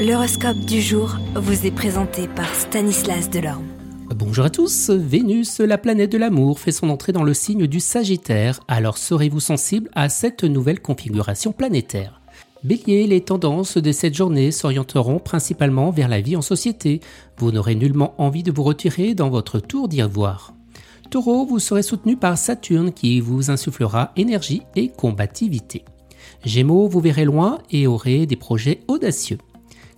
L'horoscope du jour vous est présenté par Stanislas Delorme. Bonjour à tous, Vénus, la planète de l'amour, fait son entrée dans le signe du Sagittaire, alors serez-vous sensible à cette nouvelle configuration planétaire? Bélier, les tendances de cette journée s'orienteront principalement vers la vie en société. Vous n'aurez nullement envie de vous retirer dans votre tour d'ivoire. Taureau, vous serez soutenu par Saturne qui vous insufflera énergie et combativité. Gémeaux, vous verrez loin et aurez des projets audacieux.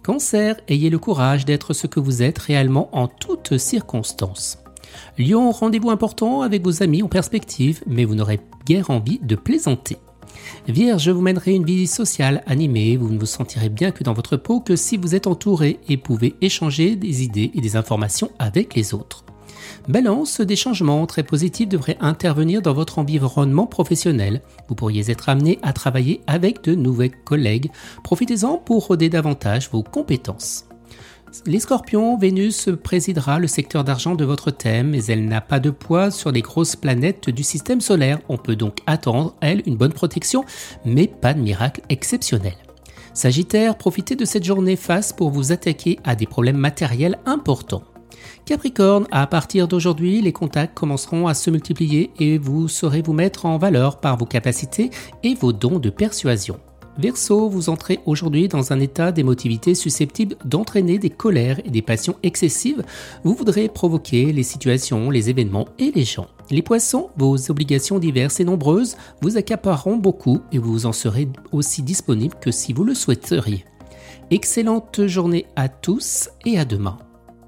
Cancer, ayez le courage d'être ce que vous êtes réellement en toutes circonstances. Lion, rendez-vous important avec vos amis en perspective, mais vous n'aurez guère envie de plaisanter. Vierge, vous mènerez une vie sociale animée, vous ne vous sentirez bien que dans votre peau que si vous êtes entouré et pouvez échanger des idées et des informations avec les autres. Balance, des changements très positifs devraient intervenir dans votre environnement professionnel. Vous pourriez être amené à travailler avec de nouveaux collègues. Profitez-en pour roder davantage vos compétences. Les scorpions, Vénus présidera le secteur d'argent de votre thème, mais elle n'a pas de poids sur les grosses planètes du système solaire. On peut donc attendre, elle, une bonne protection, mais pas de miracle exceptionnel. Sagittaire, profitez de cette journée face pour vous attaquer à des problèmes matériels importants. Capricorne, à partir d'aujourd'hui, les contacts commenceront à se multiplier et vous saurez vous mettre en valeur par vos capacités et vos dons de persuasion. Verseau, vous entrez aujourd'hui dans un état d'émotivité susceptible d'entraîner des colères et des passions excessives. Vous voudrez provoquer les situations, les événements et les gens. Les poissons, vos obligations diverses et nombreuses vous accapareront beaucoup et vous en serez aussi disponible que si vous le souhaiteriez. Excellente journée à tous et à demain.